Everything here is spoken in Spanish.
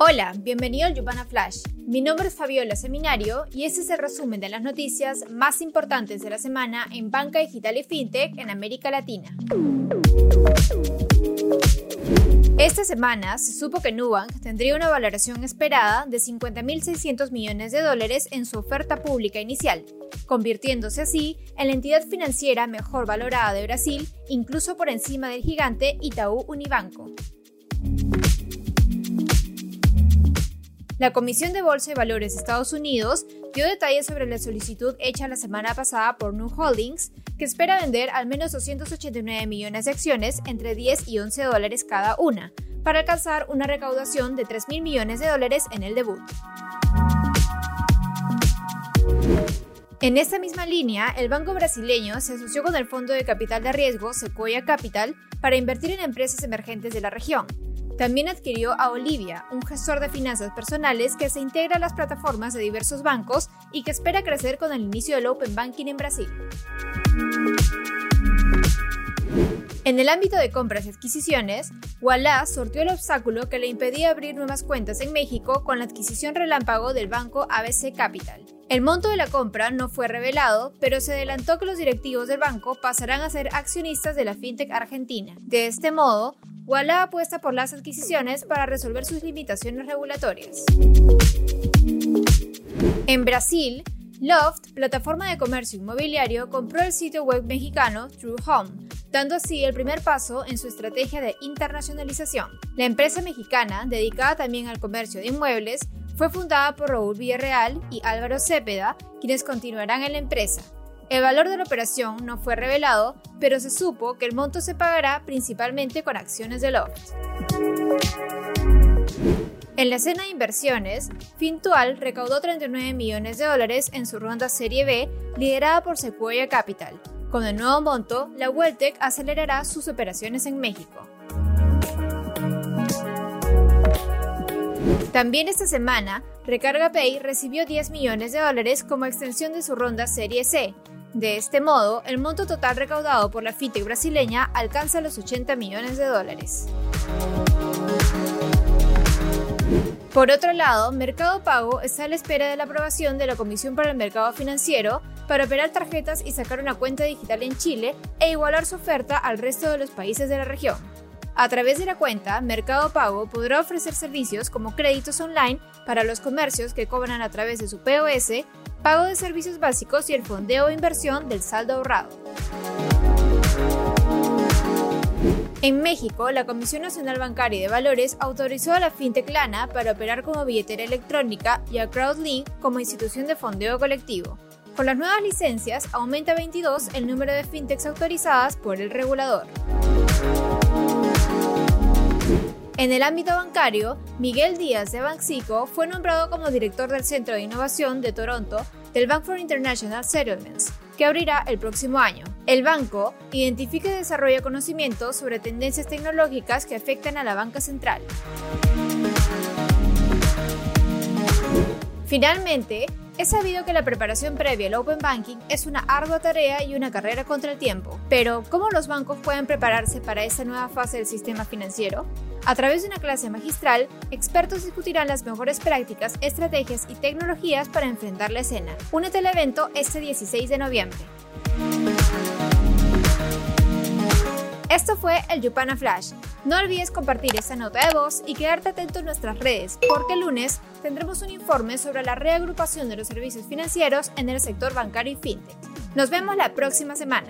Hola, bienvenido al Yupana Flash. Mi nombre es Fabiola Seminario y este es el resumen de las noticias más importantes de la semana en banca digital y fintech en América Latina. Esta semana se supo que Nubank tendría una valoración esperada de 50.600 millones de dólares en su oferta pública inicial, convirtiéndose así en la entidad financiera mejor valorada de Brasil, incluso por encima del gigante Itaú Unibanco. La Comisión de Bolsa y Valores de Estados Unidos dio detalles sobre la solicitud hecha la semana pasada por New Holdings, que espera vender al menos 289 millones de acciones entre 10 y 11 dólares cada una, para alcanzar una recaudación de 3 mil millones de dólares en el debut. En esta misma línea, el banco brasileño se asoció con el fondo de capital de riesgo Sequoia Capital para invertir en empresas emergentes de la región. También adquirió a Olivia, un gestor de finanzas personales que se integra a las plataformas de diversos bancos y que espera crecer con el inicio del Open Banking en Brasil. En el ámbito de compras y adquisiciones, Walla sortió el obstáculo que le impedía abrir nuevas cuentas en México con la adquisición relámpago del banco ABC Capital. El monto de la compra no fue revelado, pero se adelantó que los directivos del banco pasarán a ser accionistas de la fintech argentina. De este modo, Walla apuesta por las adquisiciones para resolver sus limitaciones regulatorias. En Brasil, Loft, plataforma de comercio inmobiliario, compró el sitio web mexicano True Home, dando así el primer paso en su estrategia de internacionalización. La empresa mexicana, dedicada también al comercio de inmuebles, fue fundada por Raúl Villarreal y Álvaro Cepeda, quienes continuarán en la empresa. El valor de la operación no fue revelado, pero se supo que el monto se pagará principalmente con acciones de Loft. En la escena de inversiones, Fintual recaudó 39 millones de dólares en su ronda Serie B, liderada por Sequoia Capital. Con el nuevo monto, la Welltech acelerará sus operaciones en México. También esta semana, Recarga Pay recibió 10 millones de dólares como extensión de su ronda Serie C, de este modo, el monto total recaudado por la fintech brasileña alcanza los 80 millones de dólares. Por otro lado, Mercado Pago está a la espera de la aprobación de la Comisión para el Mercado Financiero para operar tarjetas y sacar una cuenta digital en Chile e igualar su oferta al resto de los países de la región. A través de la cuenta, Mercado Pago podrá ofrecer servicios como créditos online para los comercios que cobran a través de su POS pago de servicios básicos y el fondeo de inversión del saldo ahorrado. En México, la Comisión Nacional Bancaria y de Valores autorizó a la FinTech Lana para operar como billetera electrónica y a CrowdLink como institución de fondeo colectivo. Con las nuevas licencias, aumenta 22 el número de fintechs autorizadas por el regulador. En el ámbito bancario, Miguel Díaz de Banxico fue nombrado como director del Centro de Innovación de Toronto del Bank for International Settlements, que abrirá el próximo año. El banco identifica y desarrolla conocimientos sobre tendencias tecnológicas que afectan a la banca central. Finalmente, es sabido que la preparación previa al Open Banking es una ardua tarea y una carrera contra el tiempo. Pero, ¿cómo los bancos pueden prepararse para esta nueva fase del sistema financiero? A través de una clase magistral, expertos discutirán las mejores prácticas, estrategias y tecnologías para enfrentar la escena. Únete al evento este 16 de noviembre. Esto fue el Yupana Flash. No olvides compartir esta nota de voz y quedarte atento en nuestras redes, porque el lunes tendremos un informe sobre la reagrupación de los servicios financieros en el sector bancario y fintech. Nos vemos la próxima semana.